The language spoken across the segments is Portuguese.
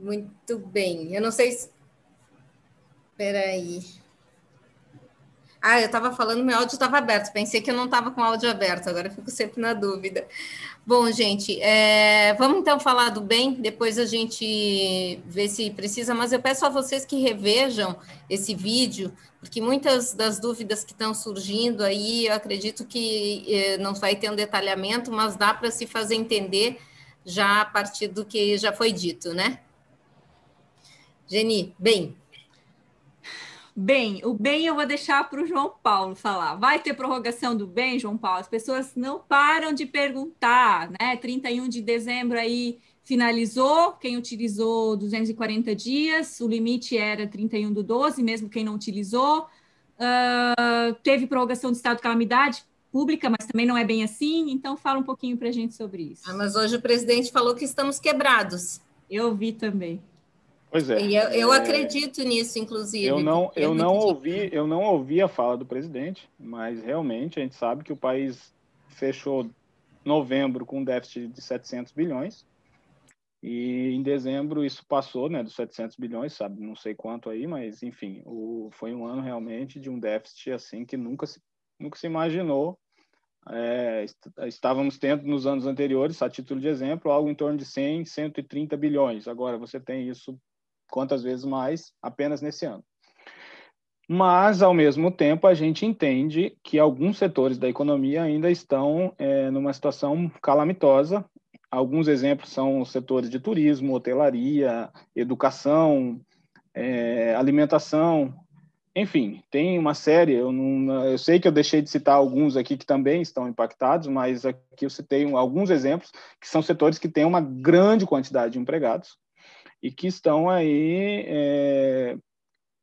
Muito bem. Eu não sei se. Espera aí. Ah, eu estava falando, meu áudio estava aberto. Pensei que eu não estava com o áudio aberto, agora fico sempre na dúvida. Bom, gente, é, vamos então falar do bem, depois a gente vê se precisa, mas eu peço a vocês que revejam esse vídeo, porque muitas das dúvidas que estão surgindo aí, eu acredito que eh, não vai ter um detalhamento, mas dá para se fazer entender já a partir do que já foi dito, né? Geni, bem. Bem, o bem eu vou deixar para o João Paulo falar. Vai ter prorrogação do bem, João Paulo? As pessoas não param de perguntar, né? 31 de dezembro aí finalizou, quem utilizou 240 dias, o limite era 31 do 12, mesmo quem não utilizou. Uh, teve prorrogação do estado de calamidade pública, mas também não é bem assim, então fala um pouquinho para a gente sobre isso. Ah, mas hoje o presidente falou que estamos quebrados. Eu vi também. Pois é. E eu, eu é, acredito nisso, inclusive. Eu não, eu não ouvi, eu não ouvi a fala do presidente, mas realmente a gente sabe que o país fechou novembro com um déficit de 700 bilhões e em dezembro isso passou, né, dos 700 bilhões, sabe, não sei quanto aí, mas enfim, o, foi um ano realmente de um déficit assim que nunca se, nunca se imaginou. É, estávamos tendo nos anos anteriores, a título de exemplo, algo em torno de 100, 130 bilhões. Agora você tem isso quantas vezes mais apenas nesse ano. Mas, ao mesmo tempo, a gente entende que alguns setores da economia ainda estão é, numa situação calamitosa. Alguns exemplos são os setores de turismo, hotelaria, educação, é, alimentação, enfim, tem uma série. Eu, não, eu sei que eu deixei de citar alguns aqui que também estão impactados, mas aqui eu citei alguns exemplos que são setores que têm uma grande quantidade de empregados e que estão aí, é,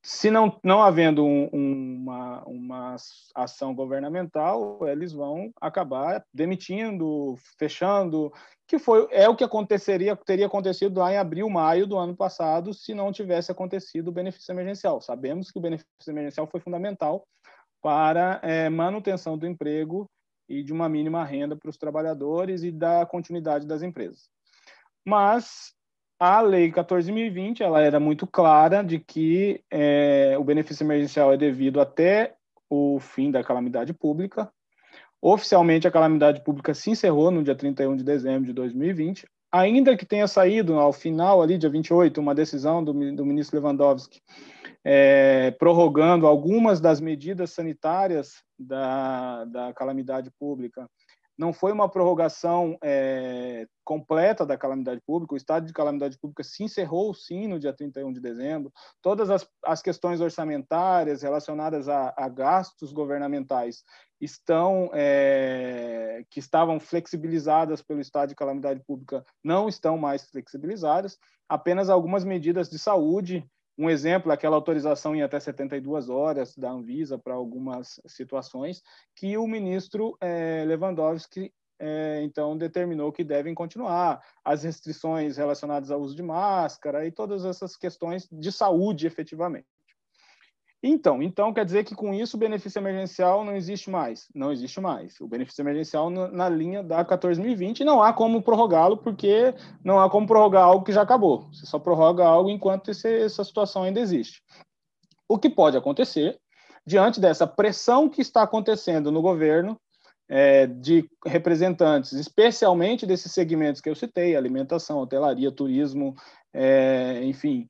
se não, não havendo um, uma, uma ação governamental, eles vão acabar demitindo, fechando, que foi é o que aconteceria teria acontecido lá em abril, maio do ano passado, se não tivesse acontecido o benefício emergencial. Sabemos que o benefício emergencial foi fundamental para é, manutenção do emprego e de uma mínima renda para os trabalhadores e da continuidade das empresas. Mas a lei 14.020 ela era muito clara de que é, o benefício emergencial é devido até o fim da calamidade pública. Oficialmente, a calamidade pública se encerrou no dia 31 de dezembro de 2020, ainda que tenha saído ao final, ali, dia 28, uma decisão do, do ministro Lewandowski é, prorrogando algumas das medidas sanitárias da, da calamidade pública não foi uma prorrogação é, completa da calamidade pública, o estado de calamidade pública se encerrou sim no dia 31 de dezembro, todas as, as questões orçamentárias relacionadas a, a gastos governamentais estão é, que estavam flexibilizadas pelo estado de calamidade pública não estão mais flexibilizadas, apenas algumas medidas de saúde um exemplo, aquela autorização em até 72 horas da Anvisa para algumas situações, que o ministro é, Lewandowski é, então determinou que devem continuar as restrições relacionadas ao uso de máscara e todas essas questões de saúde, efetivamente. Então, então quer dizer que com isso o benefício emergencial não existe mais? Não existe mais. O benefício emergencial na linha da 14.020 não há como prorrogá-lo porque não há como prorrogar algo que já acabou. Você só prorroga algo enquanto esse, essa situação ainda existe. O que pode acontecer diante dessa pressão que está acontecendo no governo é, de representantes, especialmente desses segmentos que eu citei, alimentação, hotelaria, turismo, é, enfim,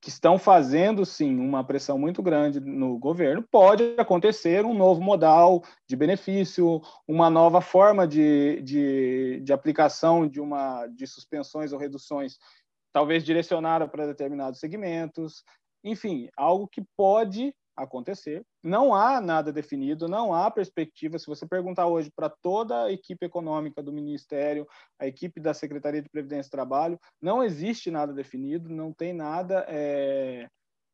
que estão fazendo sim uma pressão muito grande no governo, pode acontecer um novo modal de benefício, uma nova forma de, de, de aplicação de uma de suspensões ou reduções, talvez direcionada para determinados segmentos, enfim, algo que pode acontecer. Não há nada definido, não há perspectiva. Se você perguntar hoje para toda a equipe econômica do Ministério, a equipe da Secretaria de Previdência e Trabalho, não existe nada definido, não tem nada é,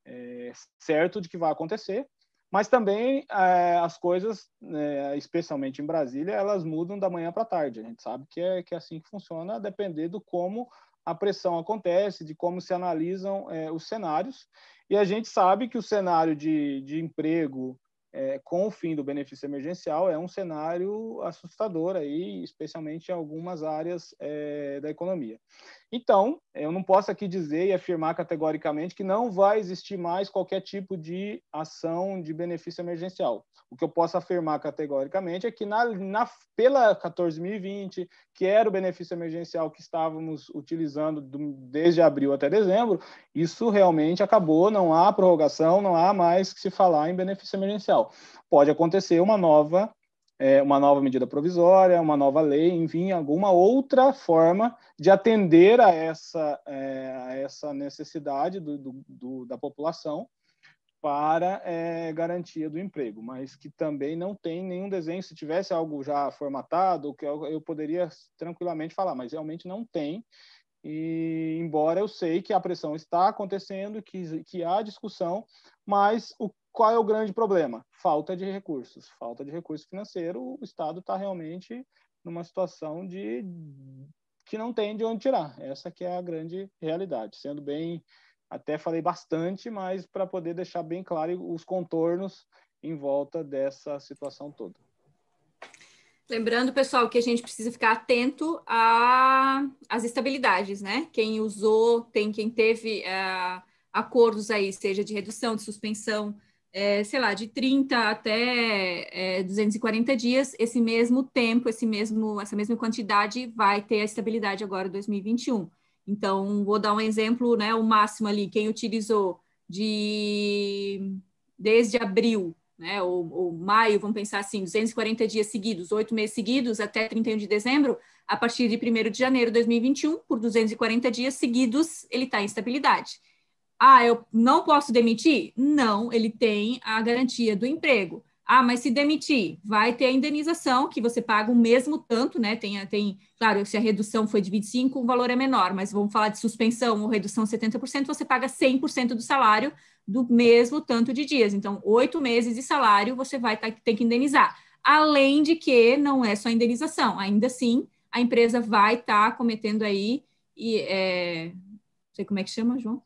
é, certo de que vai acontecer. Mas também é, as coisas, é, especialmente em Brasília, elas mudam da manhã para a tarde. A gente sabe que é, que é assim que funciona, a depender do como a pressão acontece, de como se analisam é, os cenários. E a gente sabe que o cenário de, de emprego é, com o fim do benefício emergencial é um cenário assustador aí, especialmente em algumas áreas é, da economia. Então, eu não posso aqui dizer e afirmar categoricamente que não vai existir mais qualquer tipo de ação de benefício emergencial. O que eu posso afirmar categoricamente é que na, na, pela 14.020, que era o benefício emergencial que estávamos utilizando do, desde abril até dezembro, isso realmente acabou, não há prorrogação, não há mais que se falar em benefício emergencial. Pode acontecer uma nova é, uma nova medida provisória, uma nova lei, enfim, alguma outra forma de atender a essa, é, a essa necessidade do, do, do, da população para é, garantia do emprego, mas que também não tem nenhum desenho. Se tivesse algo já formatado, que eu, eu poderia tranquilamente falar, mas realmente não tem. E embora eu sei que a pressão está acontecendo, que, que há discussão, mas o qual é o grande problema? Falta de recursos. Falta de recurso financeiro, o Estado está realmente numa situação de que não tem de onde tirar. Essa que é a grande realidade. Sendo bem, até falei bastante, mas para poder deixar bem claro os contornos em volta dessa situação toda. Lembrando, pessoal, que a gente precisa ficar atento às estabilidades, né? Quem usou, tem quem teve uh, acordos aí, seja de redução, de suspensão, é, sei lá, de 30 até é, 240 dias, esse mesmo tempo, esse mesmo, essa mesma quantidade vai ter a estabilidade agora 2021. Então, vou dar um exemplo, né? O máximo ali, quem utilizou de desde abril, né? Ou, ou maio, vamos pensar assim, 240 dias seguidos, oito meses seguidos, até 31 de dezembro, a partir de 1 de janeiro de 2021, por 240 dias seguidos, ele está em estabilidade. Ah, eu não posso demitir? Não, ele tem a garantia do emprego. Ah, mas se demitir, vai ter a indenização, que você paga o mesmo tanto, né? Tem, tem, claro, se a redução foi de 25, o valor é menor, mas vamos falar de suspensão ou redução 70%, você paga 100% do salário do mesmo tanto de dias. Então, oito meses de salário você vai ter que indenizar. Além de que não é só indenização, ainda assim, a empresa vai estar tá cometendo aí, e, é, não sei como é que chama, João?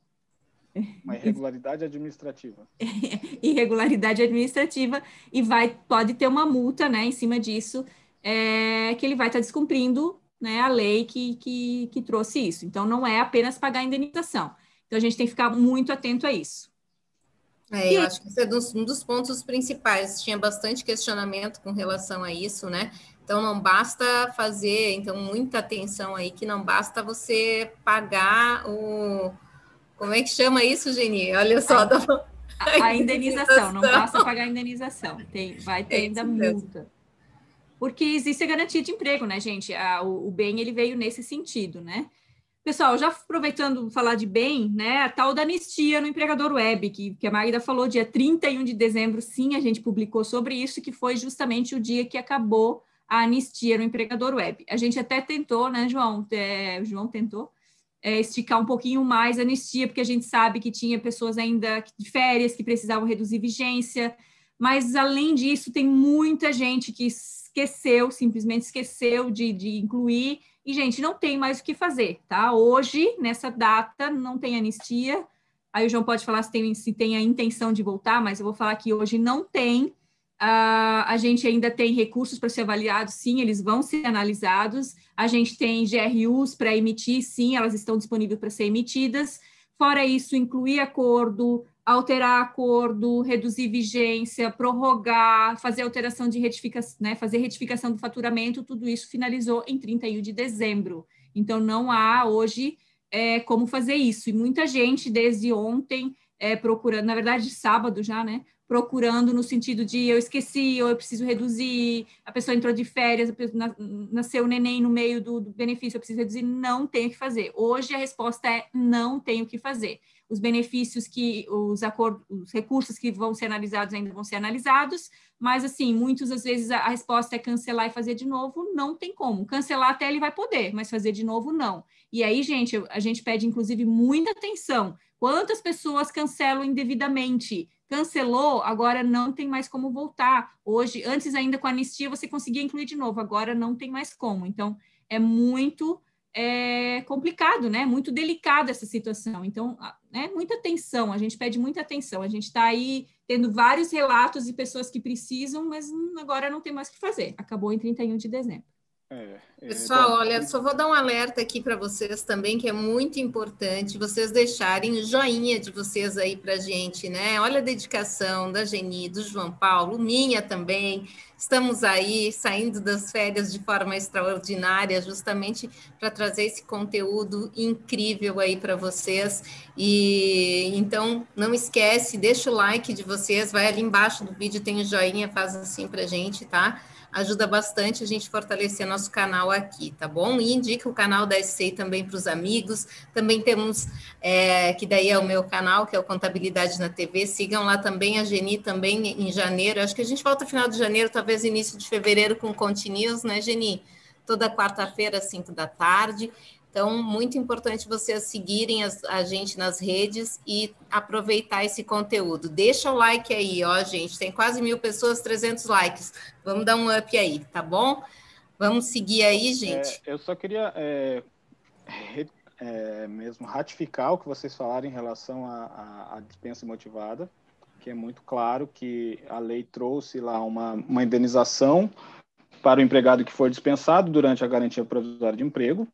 Uma irregularidade administrativa. irregularidade administrativa e vai pode ter uma multa, né, em cima disso, é, que ele vai estar descumprindo, né, a lei que, que, que trouxe isso. Então, não é apenas pagar a indenização. Então, a gente tem que ficar muito atento a isso. É, eu acho que esse é um dos pontos principais. Tinha bastante questionamento com relação a isso, né? Então não basta fazer, então muita atenção aí que não basta você pagar o, como é que chama isso, Geni? Olha só. A, a, a indenização, não basta pagar a indenização, tem, vai ter é ainda multa. Porque existe a garantia de emprego, né, gente? A, o, o bem ele veio nesse sentido, né? Pessoal, já aproveitando falar de bem, né, a tal da anistia no empregador web, que, que a Magda falou, dia 31 de dezembro, sim, a gente publicou sobre isso, que foi justamente o dia que acabou a anistia no empregador web. A gente até tentou, né, João? É, o João tentou é, esticar um pouquinho mais a anistia, porque a gente sabe que tinha pessoas ainda de férias que precisavam reduzir vigência, mas além disso, tem muita gente que esqueceu, simplesmente esqueceu de, de incluir, e, gente, não tem mais o que fazer, tá? Hoje, nessa data, não tem anistia. Aí o João pode falar se tem, se tem a intenção de voltar, mas eu vou falar que hoje não tem. Uh, a gente ainda tem recursos para ser avaliados, sim, eles vão ser analisados. A gente tem GRUs para emitir, sim, elas estão disponíveis para ser emitidas. Fora isso, incluir acordo, alterar acordo, reduzir vigência, prorrogar, fazer alteração de retificação, né, fazer retificação do faturamento, tudo isso finalizou em 31 de dezembro. Então, não há hoje é, como fazer isso. E muita gente, desde ontem, é, procurando, na verdade, sábado já, né? Procurando no sentido de eu esqueci ou eu preciso reduzir, a pessoa entrou de férias, nasceu o neném no meio do, do benefício, eu preciso reduzir, não tenho o que fazer. Hoje a resposta é não tenho o que fazer. Os benefícios que, os acordos, os recursos que vão ser analisados ainda vão ser analisados, mas assim, muitas das vezes a, a resposta é cancelar e fazer de novo, não tem como. Cancelar até ele vai poder, mas fazer de novo não. E aí, gente, a gente pede inclusive muita atenção. Quantas pessoas cancelam indevidamente? Cancelou, agora não tem mais como voltar. Hoje, antes ainda com a anistia, você conseguia incluir de novo, agora não tem mais como. Então, é muito é, complicado, né? Muito delicada essa situação. Então, é muita atenção, a gente pede muita atenção. A gente está aí tendo vários relatos de pessoas que precisam, mas agora não tem mais o que fazer. Acabou em 31 de dezembro. É, é, Pessoal, bom, olha, só vou dar um alerta aqui para vocês também, que é muito importante vocês deixarem o joinha de vocês aí para gente, né? Olha a dedicação da Geni, do João Paulo, minha também. Estamos aí saindo das férias de forma extraordinária, justamente para trazer esse conteúdo incrível aí para vocês. E então não esquece, deixa o like de vocês, vai ali embaixo do vídeo, tem o joinha, faz assim para gente, tá? Ajuda bastante a gente fortalecer nosso canal aqui, tá bom? E indica o canal da SCI também para os amigos. Também temos, é, que daí é o meu canal, que é o Contabilidade na TV. Sigam lá também a Geni, também em janeiro. Acho que a gente volta final de janeiro, talvez início de fevereiro com Conte News, né, Geni? Toda quarta-feira, às 5 da tarde. Então, muito importante vocês seguirem as, a gente nas redes e aproveitar esse conteúdo. Deixa o like aí, ó, gente. Tem quase mil pessoas, 300 likes. Vamos dar um up aí, tá bom? Vamos seguir aí, gente. É, eu só queria é, é, mesmo ratificar o que vocês falaram em relação à dispensa motivada, que é muito claro que a lei trouxe lá uma, uma indenização para o empregado que for dispensado durante a garantia provisória de emprego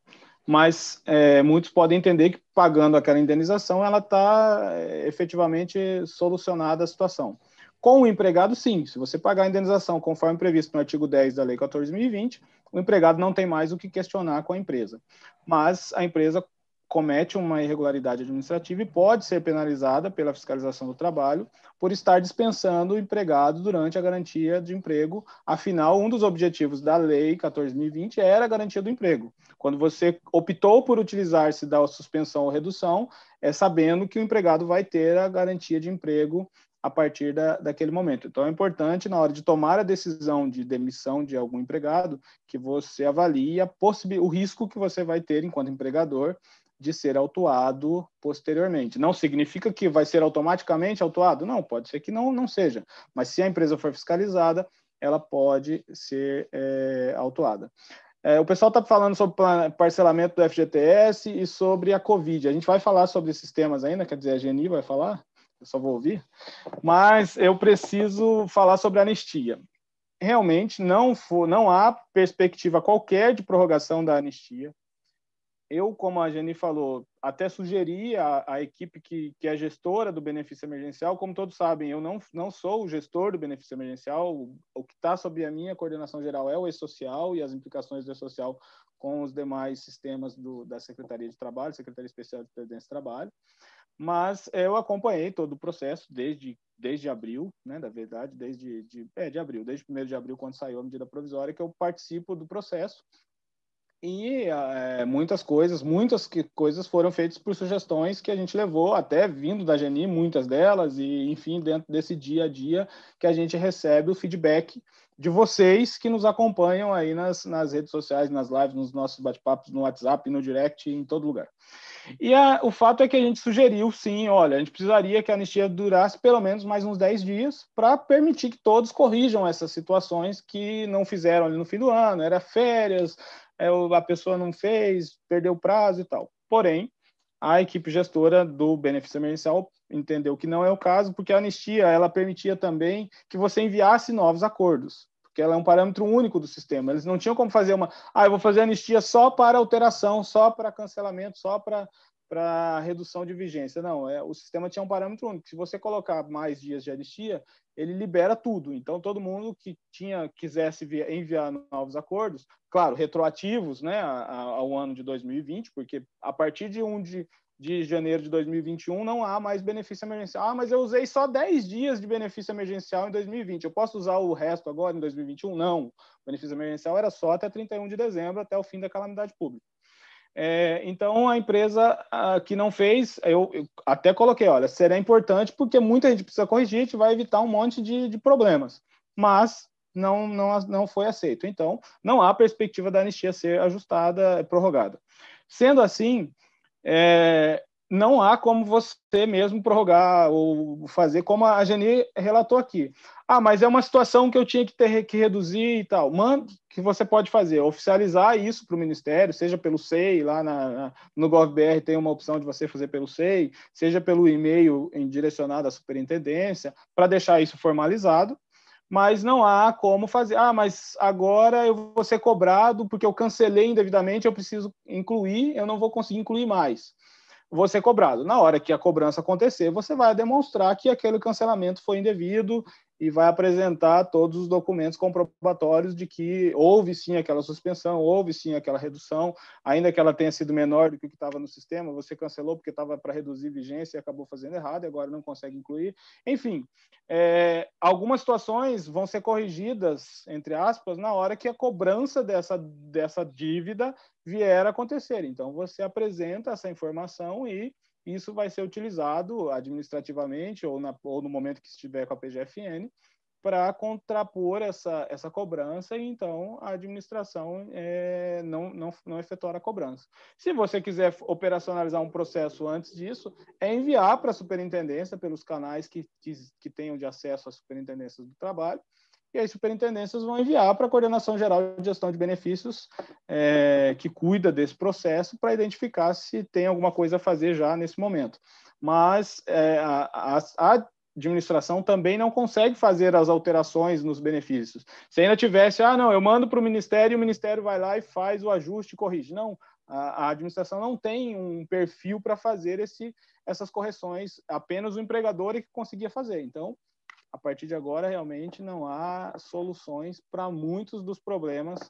mas é, muitos podem entender que pagando aquela indenização ela está é, efetivamente solucionada a situação. Com o empregado, sim, se você pagar a indenização conforme previsto no artigo 10 da Lei 14.020, o empregado não tem mais o que questionar com a empresa. Mas a empresa comete uma irregularidade administrativa e pode ser penalizada pela fiscalização do trabalho por estar dispensando o empregado durante a garantia de emprego. Afinal, um dos objetivos da Lei 14.020 era a garantia do emprego. Quando você optou por utilizar-se da suspensão ou redução, é sabendo que o empregado vai ter a garantia de emprego a partir da, daquele momento. Então, é importante, na hora de tomar a decisão de demissão de algum empregado, que você avalie a o risco que você vai ter enquanto empregador de ser autuado posteriormente. Não significa que vai ser automaticamente autuado? Não, pode ser que não, não seja. Mas se a empresa for fiscalizada, ela pode ser é, autuada. É, o pessoal está falando sobre parcelamento do FGTS e sobre a Covid. A gente vai falar sobre esses temas ainda, quer dizer, a Geni vai falar, eu só vou ouvir. Mas eu preciso falar sobre anistia. Realmente não, for, não há perspectiva qualquer de prorrogação da anistia eu, como a Jenny falou, até sugeri a equipe que, que é gestora do benefício emergencial, como todos sabem, eu não, não sou o gestor do benefício emergencial, o, o que está sob a minha coordenação geral é o E-Social e as implicações do E-Social com os demais sistemas do, da Secretaria de Trabalho, Secretaria Especial de Previdência e Trabalho, mas eu acompanhei todo o processo desde, desde abril, né, da verdade, desde de, é, de abril, desde 1 de abril, quando saiu a medida provisória, que eu participo do processo, e é, muitas coisas, muitas que, coisas foram feitas por sugestões que a gente levou, até vindo da Geni, muitas delas, e enfim, dentro desse dia a dia que a gente recebe o feedback de vocês que nos acompanham aí nas, nas redes sociais, nas lives, nos nossos bate-papos, no WhatsApp, no direct, em todo lugar. E a, o fato é que a gente sugeriu, sim, olha, a gente precisaria que a anistia durasse pelo menos mais uns 10 dias para permitir que todos corrijam essas situações que não fizeram ali no fim do ano, era férias, a pessoa não fez, perdeu o prazo e tal. Porém, a equipe gestora do benefício emergencial entendeu que não é o caso, porque a anistia ela permitia também que você enviasse novos acordos, porque ela é um parâmetro único do sistema. Eles não tinham como fazer uma, ah, eu vou fazer anistia só para alteração, só para cancelamento, só para para redução de vigência. Não, é, o sistema tinha um parâmetro único. Se você colocar mais dias de anistia, ele libera tudo. Então, todo mundo que tinha quisesse enviar novos acordos, claro, retroativos né, ao ano de 2020, porque a partir de 1 de, de janeiro de 2021 não há mais benefício emergencial. Ah, mas eu usei só 10 dias de benefício emergencial em 2020. Eu posso usar o resto agora em 2021? Não. O benefício emergencial era só até 31 de dezembro, até o fim da calamidade pública. É, então, a empresa a, que não fez, eu, eu, até coloquei, olha, será importante porque muita gente precisa corrigir, a gente vai evitar um monte de, de problemas. Mas não, não, não foi aceito. Então, não há perspectiva da anistia ser ajustada, prorrogada. Sendo assim, é, não há como você mesmo prorrogar ou fazer como a Geni relatou aqui. Ah, mas é uma situação que eu tinha que ter que reduzir e tal. Mano, que você pode fazer? Oficializar isso para o Ministério, seja pelo SEI, lá na, na, no GovBR tem uma opção de você fazer pelo SEI, seja pelo e-mail em direcionado à superintendência, para deixar isso formalizado mas não há como fazer. Ah, mas agora eu vou ser cobrado porque eu cancelei indevidamente, eu preciso incluir, eu não vou conseguir incluir mais. Vou ser cobrado. Na hora que a cobrança acontecer, você vai demonstrar que aquele cancelamento foi indevido e vai apresentar todos os documentos comprobatórios de que houve sim aquela suspensão, houve sim aquela redução, ainda que ela tenha sido menor do que o que estava no sistema, você cancelou porque estava para reduzir vigência e acabou fazendo errado, e agora não consegue incluir. Enfim, é, algumas situações vão ser corrigidas, entre aspas, na hora que a cobrança dessa, dessa dívida vier a acontecer. Então, você apresenta essa informação e isso vai ser utilizado administrativamente ou, na, ou no momento que estiver com a PGFN para contrapor essa, essa cobrança e então a administração é, não, não, não efetuar a cobrança. Se você quiser operacionalizar um processo antes disso, é enviar para a superintendência pelos canais que, que, que tenham de acesso às superintendências do trabalho e as superintendências vão enviar para a Coordenação Geral de Gestão de Benefícios, é, que cuida desse processo, para identificar se tem alguma coisa a fazer já nesse momento. Mas é, a, a, administração também não consegue fazer as alterações nos benefícios. Se ainda tivesse, ah, não, eu mando para o Ministério o Ministério vai lá e faz o ajuste e corrige. Não, a, a administração não tem um perfil para fazer esse, essas correções, apenas o empregador é que conseguia fazer. Então, a partir de agora, realmente não há soluções para muitos dos problemas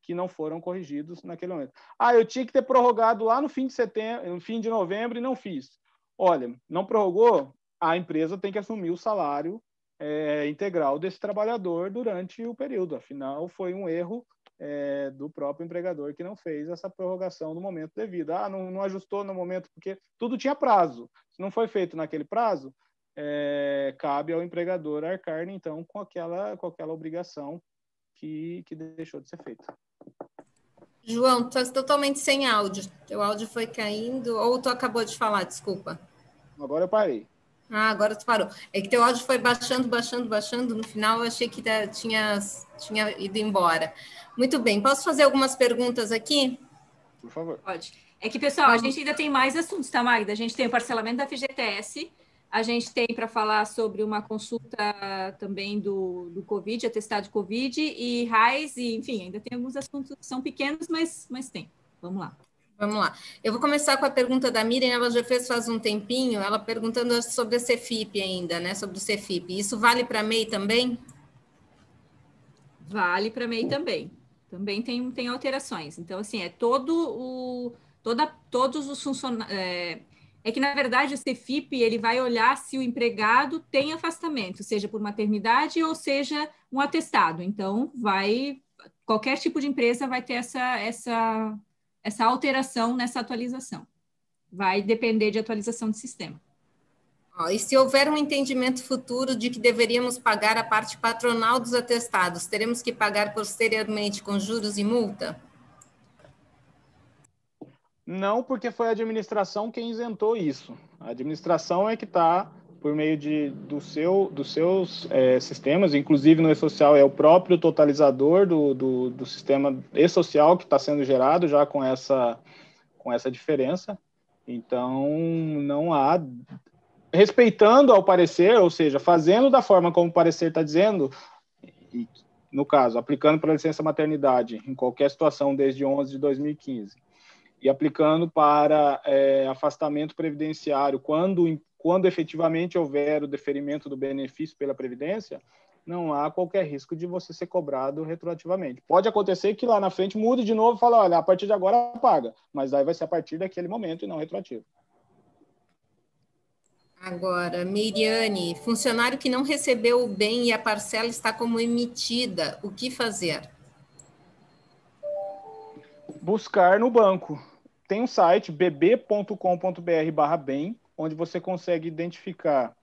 que não foram corrigidos naquele momento. Ah, eu tinha que ter prorrogado lá no fim de setembro, no fim de novembro e não fiz. Olha, não prorrogou, a empresa tem que assumir o salário é, integral desse trabalhador durante o período. Afinal, foi um erro é, do próprio empregador que não fez essa prorrogação no momento devido. Ah, não, não ajustou no momento porque tudo tinha prazo. Se não foi feito naquele prazo, é, cabe ao empregador arcar, então, com aquela, com aquela obrigação que, que deixou de ser feita. João, tu está totalmente sem áudio. Teu áudio foi caindo, ou tu acabou de falar, desculpa. Agora eu parei. Ah, agora tu parou. É que teu áudio foi baixando, baixando, baixando. No final eu achei que tinha, tinha ido embora. Muito bem, posso fazer algumas perguntas aqui? Por favor. Pode. É que, pessoal, a gente ainda tem mais assuntos, tá, Magda? A gente tem o parcelamento da FGTS, a gente tem para falar sobre uma consulta também do, do Covid, atestado de Covid e RAIS, e, enfim, ainda tem alguns assuntos que são pequenos, mas, mas tem. Vamos lá. Vamos lá. Eu vou começar com a pergunta da Miriam, ela já fez faz um tempinho, ela perguntando sobre a Cefip ainda, né? Sobre o Cefip. Isso vale para a MEI também? Vale para a MEI também. Também tem, tem alterações. Então, assim, é todo o. Toda, todos os funcionários. É, é que, na verdade, o Cefip ele vai olhar se o empregado tem afastamento, seja por maternidade ou seja um atestado. Então, vai qualquer tipo de empresa vai ter essa, essa, essa alteração nessa atualização. Vai depender de atualização de sistema. e se houver um entendimento futuro de que deveríamos pagar a parte patronal dos atestados, teremos que pagar posteriormente com juros e multa? Não, porque foi a administração quem isentou isso. A administração é que está, por meio de, do seu, dos seus é, sistemas, inclusive no e-social é o próprio totalizador do, do, do sistema e-social que está sendo gerado já com essa, com essa diferença. Então, não há. Respeitando ao parecer, ou seja, fazendo da forma como o parecer está dizendo, e, no caso, aplicando para licença maternidade em qualquer situação desde 11 de 2015 e aplicando para é, afastamento previdenciário, quando, quando efetivamente houver o deferimento do benefício pela Previdência, não há qualquer risco de você ser cobrado retroativamente. Pode acontecer que lá na frente mude de novo e fale, olha, a partir de agora paga, mas aí vai ser a partir daquele momento e não retroativo. Agora, Miriane, funcionário que não recebeu o bem e a parcela está como emitida, o que fazer? Buscar no banco tem um site bb.com.br bem, onde você consegue identificar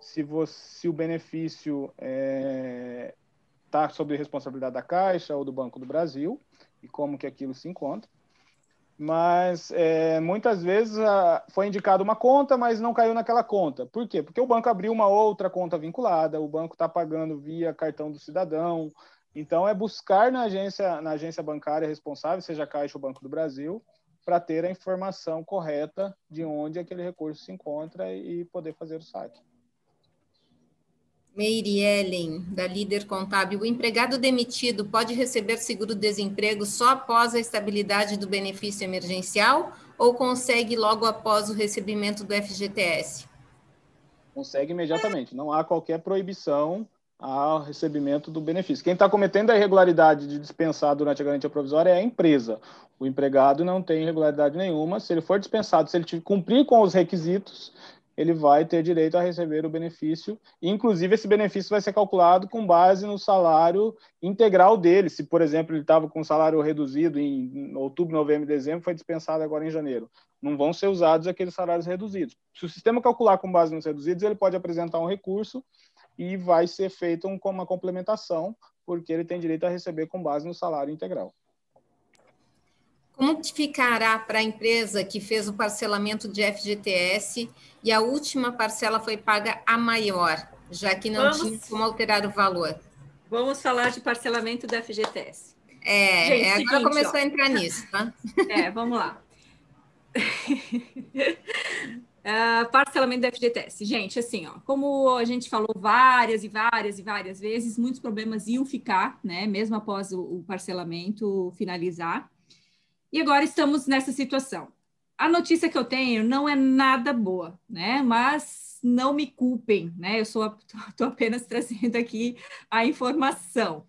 se, você, se o benefício está é, tá sob responsabilidade da Caixa ou do Banco do Brasil e como que aquilo se encontra. Mas é, muitas vezes a, foi indicada uma conta, mas não caiu naquela conta. Por quê? Porque o banco abriu uma outra conta vinculada, o banco está pagando via cartão do cidadão. Então, é buscar na agência, na agência bancária responsável, seja a Caixa ou Banco do Brasil, para ter a informação correta de onde aquele recurso se encontra e poder fazer o saque. Meire Ellen, da Líder Contábil, o empregado demitido pode receber seguro-desemprego só após a estabilidade do benefício emergencial ou consegue logo após o recebimento do FGTS? Consegue imediatamente, não há qualquer proibição ao recebimento do benefício. Quem está cometendo a irregularidade de dispensar durante a garantia provisória é a empresa. O empregado não tem irregularidade nenhuma. Se ele for dispensado, se ele cumprir com os requisitos, ele vai ter direito a receber o benefício. Inclusive, esse benefício vai ser calculado com base no salário integral dele. Se, por exemplo, ele estava com um salário reduzido em outubro, novembro e dezembro, foi dispensado agora em janeiro. Não vão ser usados aqueles salários reduzidos. Se o sistema calcular com base nos reduzidos, ele pode apresentar um recurso e vai ser feito um, uma complementação, porque ele tem direito a receber com base no salário integral. Como ficará para a empresa que fez o parcelamento de FGTS e a última parcela foi paga a maior, já que não Vamos... tinha como alterar o valor? Vamos falar de parcelamento do FGTS. É, Gente, é, agora seguinte, começou ó. a entrar nisso, tá? É, vamos lá. Uh, parcelamento do FGTS. Gente, assim, ó, como a gente falou várias e várias e várias vezes, muitos problemas iam ficar, né, mesmo após o, o parcelamento finalizar. E agora estamos nessa situação. A notícia que eu tenho não é nada boa, né, mas não me culpem, né, eu sou apenas trazendo aqui a informação.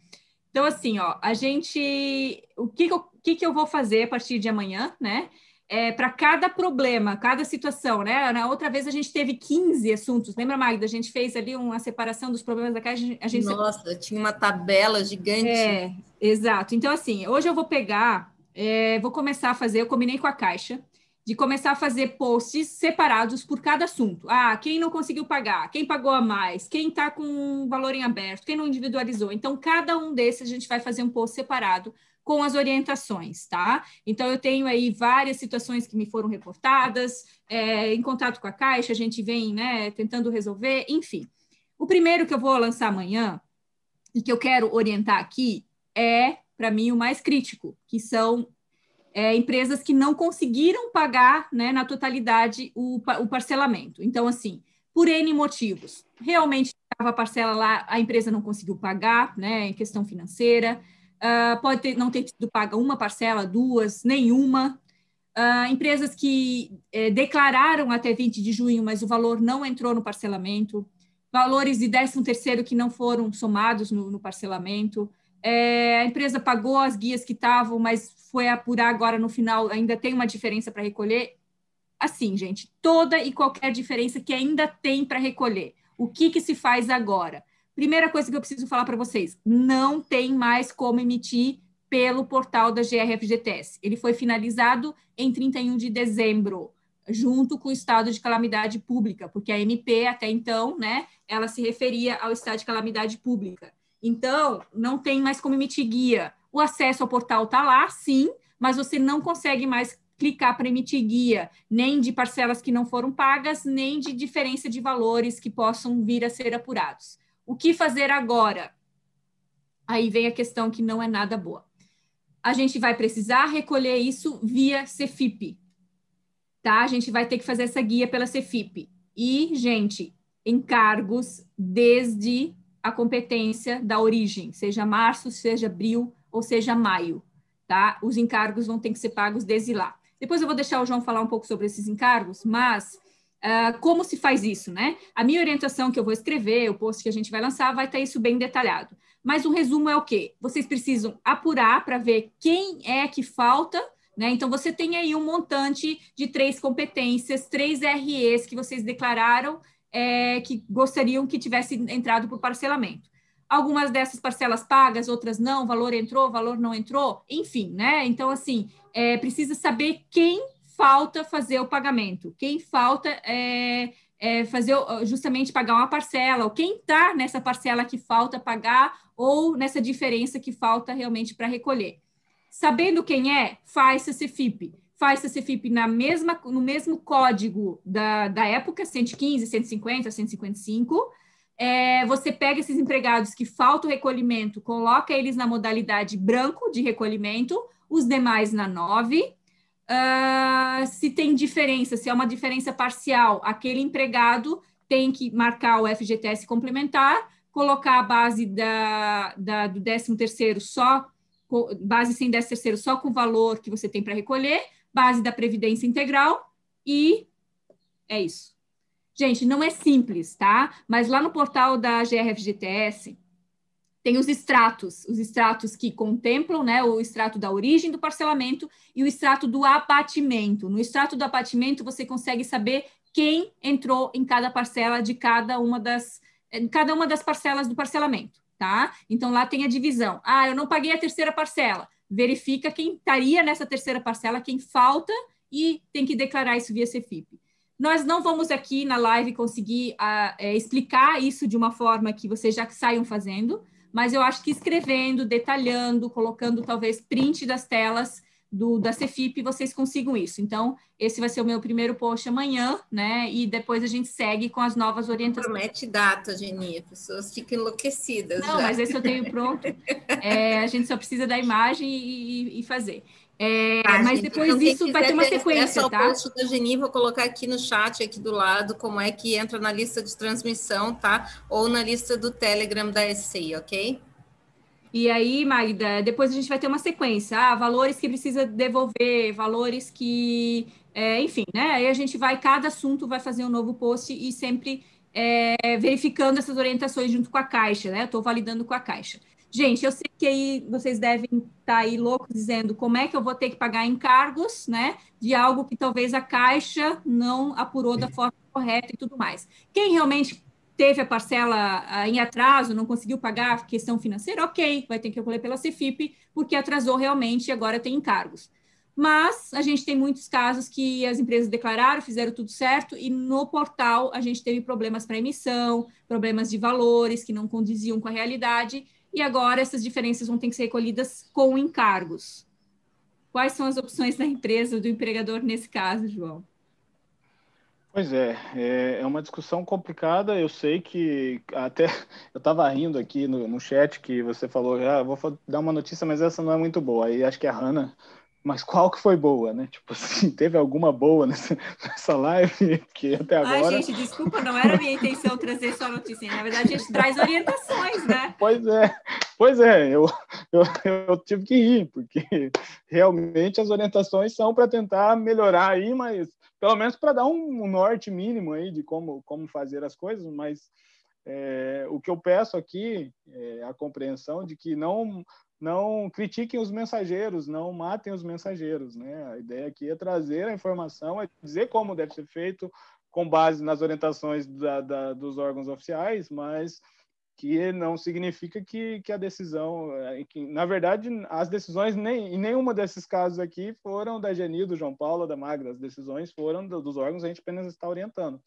Então, assim, ó, a gente, o que, que, eu, que, que eu vou fazer a partir de amanhã, né? É, para cada problema, cada situação, né? Na outra vez a gente teve 15 assuntos, lembra, Magda? A gente fez ali uma separação dos problemas da caixa. A gente Nossa, tinha uma tabela gigante. É, exato. Então, assim, hoje eu vou pegar, é, vou começar a fazer, eu combinei com a caixa, de começar a fazer posts separados por cada assunto. Ah, quem não conseguiu pagar, quem pagou a mais, quem está com valor em aberto, quem não individualizou. Então, cada um desses a gente vai fazer um post separado com as orientações, tá? Então, eu tenho aí várias situações que me foram reportadas, é, em contato com a Caixa, a gente vem, né, tentando resolver, enfim. O primeiro que eu vou lançar amanhã, e que eu quero orientar aqui, é, para mim, o mais crítico, que são é, empresas que não conseguiram pagar, né, na totalidade, o, o parcelamento. Então, assim, por N motivos. Realmente, estava a parcela lá, a empresa não conseguiu pagar, né, em questão financeira, uh, pode ter, não ter sido paga uma parcela, duas, nenhuma. Uh, empresas que eh, declararam até 20 de junho, mas o valor não entrou no parcelamento. Valores de 13 terceiro que não foram somados no, no parcelamento. É, a empresa pagou as guias que estavam, mas foi apurar agora no final, ainda tem uma diferença para recolher. Assim, gente, toda e qualquer diferença que ainda tem para recolher. O que, que se faz agora? Primeira coisa que eu preciso falar para vocês: não tem mais como emitir pelo portal da GRFGTS. Ele foi finalizado em 31 de dezembro, junto com o estado de calamidade pública, porque a MP até então, né, ela se referia ao estado de calamidade pública. Então, não tem mais como emitir guia. O acesso ao portal está lá, sim, mas você não consegue mais clicar para emitir guia, nem de parcelas que não foram pagas, nem de diferença de valores que possam vir a ser apurados. O que fazer agora? Aí vem a questão que não é nada boa. A gente vai precisar recolher isso via Cefip, tá? A gente vai ter que fazer essa guia pela Cefip. E, gente, encargos desde a competência da origem, seja março, seja abril ou seja maio, tá? Os encargos vão ter que ser pagos desde lá. Depois eu vou deixar o João falar um pouco sobre esses encargos, mas Uh, como se faz isso, né? A minha orientação que eu vou escrever, o post que a gente vai lançar, vai estar isso bem detalhado. Mas o resumo é o quê? Vocês precisam apurar para ver quem é que falta, né? Então, você tem aí um montante de três competências, três REs que vocês declararam é, que gostariam que tivesse entrado por parcelamento. Algumas dessas parcelas pagas, outras não, valor entrou, valor não entrou, enfim, né? Então, assim, é, precisa saber quem falta fazer o pagamento, quem falta é, é fazer justamente pagar uma parcela, ou quem está nessa parcela que falta pagar, ou nessa diferença que falta realmente para recolher. Sabendo quem é, faz esse CFIP. Faz esse na mesma, no mesmo código da, da época, 115, 150, 155. É, você pega esses empregados que faltam recolhimento, coloca eles na modalidade branco de recolhimento, os demais na 9, Uh, se tem diferença, se é uma diferença parcial, aquele empregado tem que marcar o FGTS complementar, colocar a base da, da, do 13 terceiro só, base sem 13 terceiro só com o valor que você tem para recolher, base da Previdência Integral e é isso. Gente, não é simples, tá? Mas lá no portal da GRFGTS tem os extratos, os extratos que contemplam né, o extrato da origem do parcelamento e o extrato do abatimento. No extrato do abatimento, você consegue saber quem entrou em cada parcela de cada uma das, cada uma das parcelas do parcelamento, tá? Então lá tem a divisão. Ah, eu não paguei a terceira parcela. Verifica quem estaria nessa terceira parcela, quem falta e tem que declarar isso via CFIP. Nós não vamos aqui na live conseguir uh, explicar isso de uma forma que vocês já saiam fazendo, mas eu acho que escrevendo, detalhando, colocando talvez print das telas do, da Cefip, vocês consigam isso. Então, esse vai ser o meu primeiro post amanhã, né? E depois a gente segue com as novas orientações. Promete data, Geni, as pessoas ficam enlouquecidas. Não, já. mas esse eu tenho pronto. É, a gente só precisa da imagem e, e fazer. É, ah, mas gente, depois disso vai ter uma sequência, tá? o post da Geni, vou colocar aqui no chat, aqui do lado, como é que entra na lista de transmissão, tá? Ou na lista do Telegram da SCI, ok? E aí, Magda, depois a gente vai ter uma sequência. Ah, valores que precisa devolver, valores que... É, enfim, né? Aí a gente vai, cada assunto vai fazer um novo post e sempre é, verificando essas orientações junto com a Caixa, né? Eu estou validando com a Caixa. Gente, eu sei que aí vocês devem estar tá aí loucos dizendo como é que eu vou ter que pagar encargos, né? De algo que talvez a Caixa não apurou da forma correta e tudo mais. Quem realmente teve a parcela ah, em atraso, não conseguiu pagar questão financeira, ok, vai ter que recolher pela Cefip, porque atrasou realmente e agora tem encargos. Mas a gente tem muitos casos que as empresas declararam, fizeram tudo certo, e no portal a gente teve problemas para emissão, problemas de valores que não condiziam com a realidade, e agora essas diferenças vão ter que ser recolhidas com encargos. Quais são as opções da empresa, do empregador nesse caso, João? Pois é, é, é uma discussão complicada. Eu sei que até eu estava rindo aqui no, no chat que você falou, ah, vou dar uma notícia, mas essa não é muito boa. Aí acho que a Hanna mas qual que foi boa, né? Tipo assim, teve alguma boa nessa, nessa live que até agora... Ai, gente, desculpa, não era minha intenção trazer só notícia. Na verdade, a gente traz orientações, né? Pois é, pois é, eu, eu, eu tive que rir, porque realmente as orientações são para tentar melhorar aí, mas pelo menos para dar um, um, norte mínimo aí de como, como fazer as coisas, mas é, o que eu peço aqui é a compreensão de que não não critiquem os mensageiros, não matem os mensageiros, né? A ideia aqui é trazer a informação, é dizer como deve ser feito com base nas orientações da, da, dos órgãos oficiais, mas que não significa que, que a decisão, é, que, na verdade, as decisões nem, em nenhuma desses casos aqui foram da Geni, do João Paulo, da Magda, as decisões foram do, dos órgãos, a gente apenas está orientando.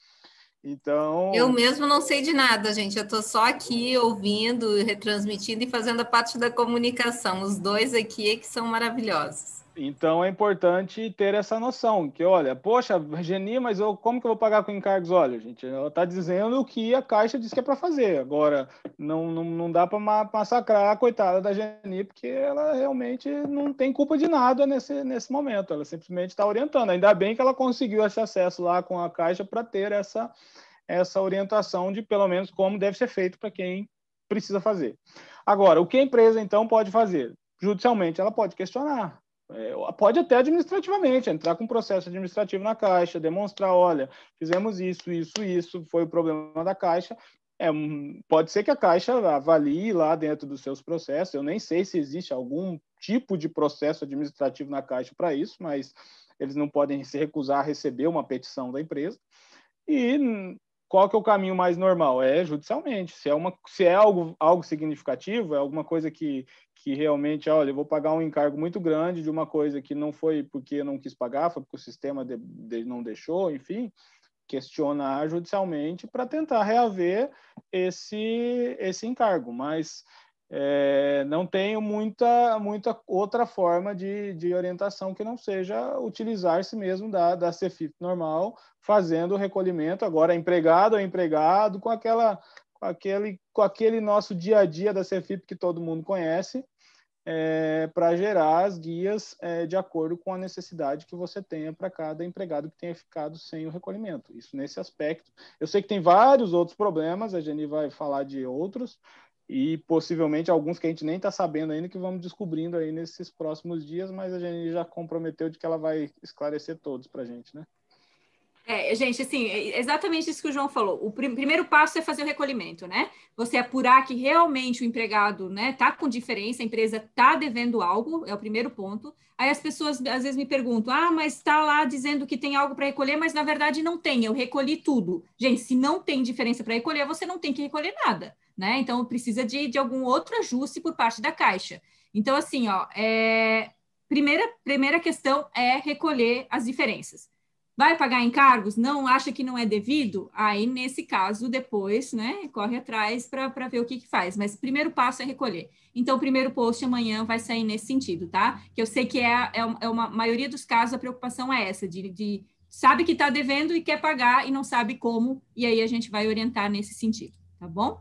Então. Eu mesmo não sei de nada, gente. Eu estou só aqui ouvindo, retransmitindo e fazendo a parte da comunicação. Os dois aqui é que são maravilhosos. Então é importante ter essa noção, que olha, poxa, Geni, mas eu, como que eu vou pagar com encargos? Olha, gente, ela está dizendo o que a Caixa diz que é para fazer. Agora, não, não, não dá para massacrar a coitada da Geni, porque ela realmente não tem culpa de nada nesse, nesse momento. Ela simplesmente está orientando. Ainda bem que ela conseguiu esse acesso lá com a Caixa para ter essa, essa orientação de pelo menos como deve ser feito para quem precisa fazer. Agora, o que a empresa então pode fazer? Judicialmente, ela pode questionar. É, pode até administrativamente, entrar com processo administrativo na Caixa, demonstrar, olha, fizemos isso, isso, isso, foi o problema da Caixa. É, pode ser que a Caixa avalie lá dentro dos seus processos. Eu nem sei se existe algum tipo de processo administrativo na Caixa para isso, mas eles não podem se recusar a receber uma petição da empresa. E qual que é o caminho mais normal? É judicialmente. Se é, uma, se é algo, algo significativo, é alguma coisa que, que realmente, olha, eu vou pagar um encargo muito grande de uma coisa que não foi porque eu não quis pagar, foi porque o sistema de, de não deixou, enfim, questionar judicialmente para tentar reaver esse, esse encargo. Mas é, não tenho muita, muita outra forma de, de orientação que não seja utilizar-se mesmo da, da CFIP normal, fazendo o recolhimento, agora empregado ou empregado, com, aquela, com, aquele, com aquele nosso dia a dia da CFIP que todo mundo conhece, é, para gerar as guias é, de acordo com a necessidade que você tenha para cada empregado que tenha ficado sem o recolhimento. Isso nesse aspecto. Eu sei que tem vários outros problemas, a Jenny vai falar de outros, e possivelmente alguns que a gente nem está sabendo ainda, que vamos descobrindo aí nesses próximos dias, mas a Jenny já comprometeu de que ela vai esclarecer todos para a gente, né? É, gente, assim, é exatamente isso que o João falou. O prim primeiro passo é fazer o recolhimento, né? Você apurar que realmente o empregado, né, tá com diferença, a empresa tá devendo algo, é o primeiro ponto. Aí as pessoas às vezes me perguntam: "Ah, mas está lá dizendo que tem algo para recolher, mas na verdade não tem. Eu recolhi tudo". Gente, se não tem diferença para recolher, você não tem que recolher nada, né? Então precisa de, de algum outro ajuste por parte da Caixa. Então assim, ó, é... primeira primeira questão é recolher as diferenças. Vai pagar encargos? Não acha que não é devido? Aí, nesse caso, depois, né, corre atrás para ver o que, que faz. Mas o primeiro passo é recolher. Então, o primeiro post amanhã vai sair nesse sentido, tá? Que eu sei que é, é, é uma maioria dos casos a preocupação é essa, de, de sabe que está devendo e quer pagar e não sabe como, e aí a gente vai orientar nesse sentido, tá bom?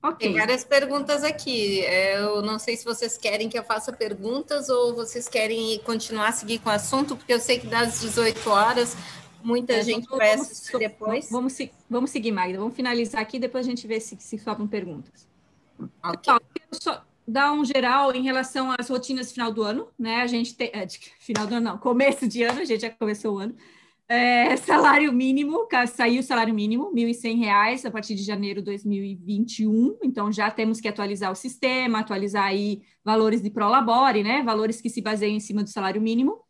Okay. Tem várias perguntas aqui. Eu não sei se vocês querem que eu faça perguntas ou vocês querem continuar a seguir com o assunto, porque eu sei que das 18 horas muita é, gente vai assistir depois. Vamos, vamos, seguir, Magda. Vamos finalizar aqui, depois a gente vê se, se sobram perguntas. Okay. Então, só dar um geral em relação às rotinas final do ano, né? A gente tem. É, final do ano, não, começo de ano, a gente já começou o ano. É, salário mínimo, saiu o salário mínimo, R$ 1.100 a partir de janeiro de 2021, então já temos que atualizar o sistema, atualizar aí valores de prolabore, né, valores que se baseiam em cima do salário mínimo.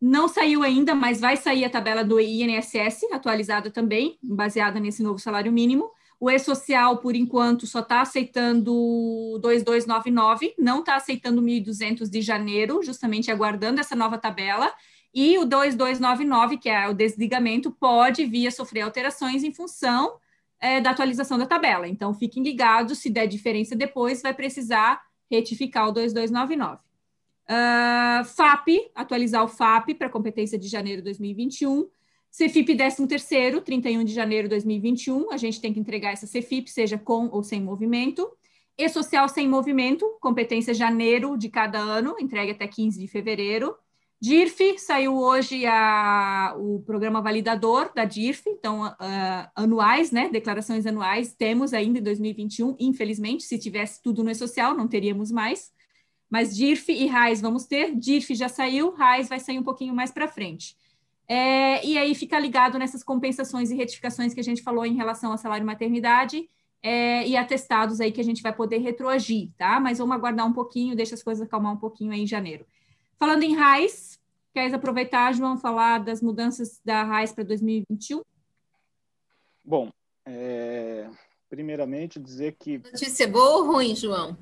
Não saiu ainda, mas vai sair a tabela do INSS, atualizada também, baseada nesse novo salário mínimo. O E-Social, por enquanto, só está aceitando 2299, não está aceitando 1.200 de janeiro, justamente aguardando essa nova tabela. E o 2299, que é o desligamento, pode vir a sofrer alterações em função é, da atualização da tabela. Então, fiquem ligados, se der diferença depois, vai precisar retificar o 2299. Uh, FAP, atualizar o FAP para competência de janeiro de 2021. CFIP 13º, 31 de janeiro de 2021, a gente tem que entregar essa CFIP, seja com ou sem movimento. E social sem movimento, competência janeiro de cada ano, entregue até 15 de fevereiro. DIRF, saiu hoje a, o programa validador da DIRF, então, uh, anuais, né, declarações anuais, temos ainda em 2021, infelizmente, se tivesse tudo no E-Social, não teríamos mais, mas DIRF e RAIS vamos ter, DIRF já saiu, RAIS vai sair um pouquinho mais para frente. É, e aí fica ligado nessas compensações e retificações que a gente falou em relação ao salário maternidade, é, e atestados aí que a gente vai poder retroagir, tá? Mas vamos aguardar um pouquinho, deixa as coisas acalmar um pouquinho aí em janeiro. Falando em RAIS, queres aproveitar, João, falar das mudanças da RAIS para 2021? Bom, é, primeiramente dizer que. Notícia boa ou ruim, João?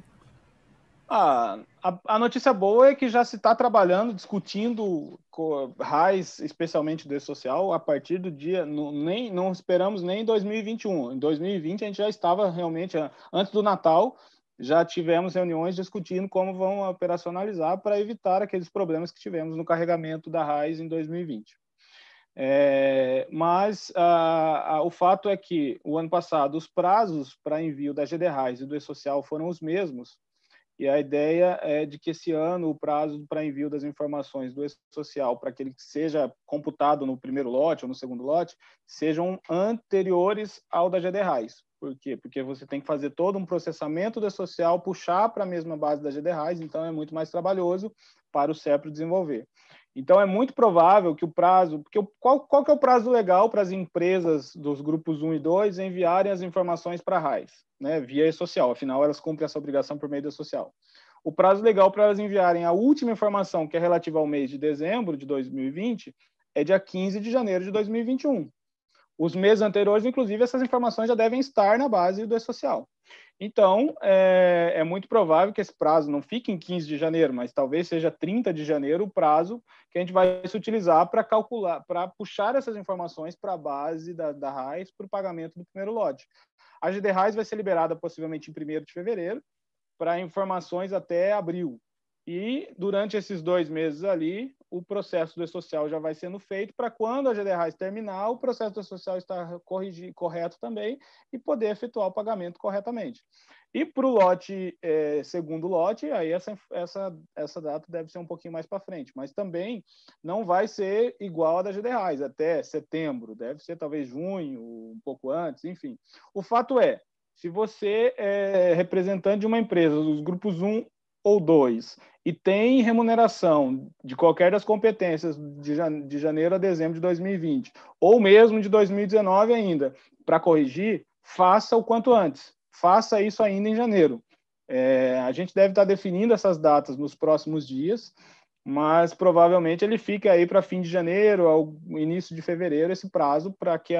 Ah, a, a, notícia boa é que já se está trabalhando, discutindo RAIS, especialmente do social, a partir do dia. No, nem, não esperamos nem em 2021. Em 2020 a gente já estava realmente, antes do Natal, já tivemos reuniões discutindo como vão operacionalizar para evitar aqueles problemas que tivemos no carregamento da RAIS em 2020. É, mas a, a, o fato é que o ano passado os prazos para envio da GDRAIS e do E-Social foram os mesmos, e a ideia é de que esse ano o prazo para envio das informações do E-Social para que ele seja computado no primeiro lote ou no segundo lote sejam anteriores ao da GDRAIS. Por quê? Porque você tem que fazer todo um processamento da social, puxar para a mesma base da GDRAIS, então é muito mais trabalhoso para o CEPRO desenvolver. Então é muito provável que o prazo, porque qual, qual que é o prazo legal para as empresas dos grupos 1 e 2 enviarem as informações para a RAIS, né, via e-social, afinal elas cumprem essa obrigação por meio da social. O prazo legal para elas enviarem a última informação, que é relativa ao mês de dezembro de 2020, é dia 15 de janeiro de 2021. Os meses anteriores, inclusive, essas informações já devem estar na base do E-Social. Então, é, é, muito provável que esse prazo não fique em 15 de janeiro, mas talvez seja 30 de janeiro o prazo que a gente vai se utilizar para calcular, para puxar essas informações para a base da, da RAIS para o pagamento do primeiro lote. A GD RAIS vai ser liberada possivelmente em 1 de fevereiro para informações até abril. E durante esses dois meses ali, o processo do social já vai sendo feito para quando a GDRAIS terminar, o processo do social estar correto também e poder efetuar o pagamento corretamente. E para o lote, é, segundo lote, aí essa, essa, essa data deve ser um pouquinho mais para frente, mas também não vai ser igual a da GDRAIS, até setembro, deve ser talvez junho, um pouco antes, enfim. O fato é, se você é representante de uma empresa dos grupos 1 ou 2 e tem remuneração de qualquer das competências de janeiro a dezembro de 2020, ou mesmo de 2019 ainda, para corrigir, faça o quanto antes faça isso ainda em janeiro. É, a gente deve estar definindo essas datas nos próximos dias, mas provavelmente ele fica aí para fim de janeiro, ao início de fevereiro, esse prazo para que,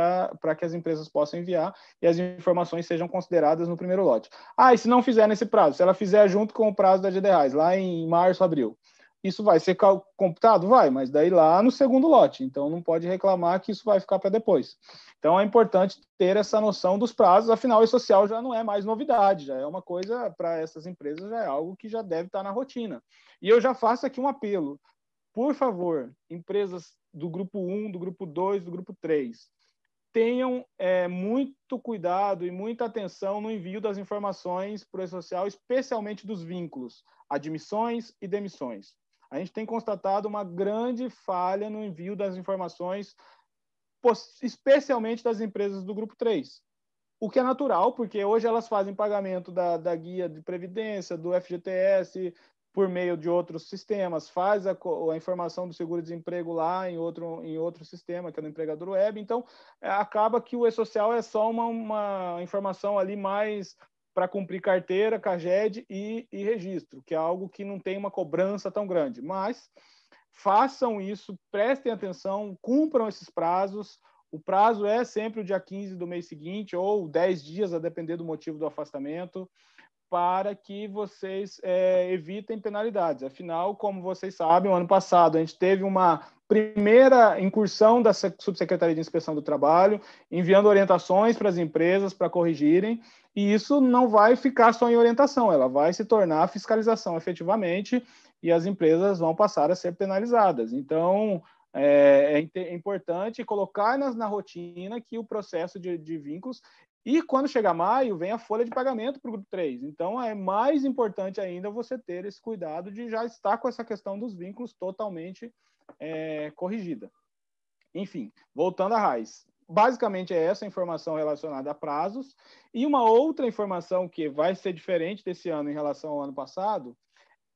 que as empresas possam enviar e as informações sejam consideradas no primeiro lote. Ah, e se não fizer nesse prazo, se ela fizer junto com o prazo da GDRAIS, lá em março, abril, isso vai ser computado? Vai, mas daí lá no segundo lote. Então não pode reclamar que isso vai ficar para depois. Então é importante ter essa noção dos prazos, afinal, o social já não é mais novidade, já é uma coisa para essas empresas, já é algo que já deve estar na rotina. E eu já faço aqui um apelo. Por favor, empresas do grupo 1, do grupo 2, do grupo 3, tenham é, muito cuidado e muita atenção no envio das informações para o social, especialmente dos vínculos, admissões e demissões a gente tem constatado uma grande falha no envio das informações, especialmente das empresas do grupo 3. O que é natural, porque hoje elas fazem pagamento da, da guia de previdência, do FGTS, por meio de outros sistemas, faz a, a informação do seguro-desemprego lá em outro, em outro sistema, que é no empregador web. Então, é, acaba que o e-social é só uma, uma informação ali mais para cumprir carteira, CAGED e, e registro, que é algo que não tem uma cobrança tão grande. Mas façam isso, prestem atenção, cumpram esses prazos. O prazo é sempre o dia 15 do mês seguinte, ou 10 dias, a depender do motivo do afastamento, para que vocês é, evitem penalidades. Afinal, como vocês sabem, o ano passado a gente teve uma primeira incursão da Subsecretaria de Inspeção do Trabalho, enviando orientações para as empresas para corrigirem, e isso não vai ficar só em orientação, ela vai se tornar fiscalização efetivamente e as empresas vão passar a ser penalizadas. Então, é, é, é importante colocar nas, na rotina que o processo de, de vínculos e quando chegar maio, vem a folha de pagamento para o grupo 3. Então, é mais importante ainda você ter esse cuidado de já estar com essa questão dos vínculos totalmente é, corrigida. Enfim, voltando à raiz. Basicamente é essa informação relacionada a prazos. E uma outra informação que vai ser diferente desse ano em relação ao ano passado,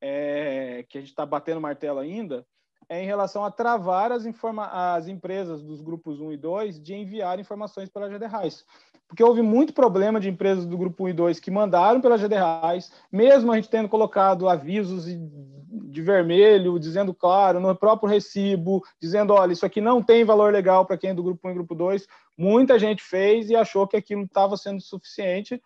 é, que a gente está batendo martelo ainda, é em relação a travar as, as empresas dos grupos 1 e 2 de enviar informações pela GDRAIS. Porque houve muito problema de empresas do grupo 1 e 2 que mandaram pela GDRAIS, mesmo a gente tendo colocado avisos de vermelho, dizendo claro, no próprio recibo, dizendo, olha, isso aqui não tem valor legal para quem é do grupo 1 e grupo 2. Muita gente fez e achou que aquilo estava sendo suficiente.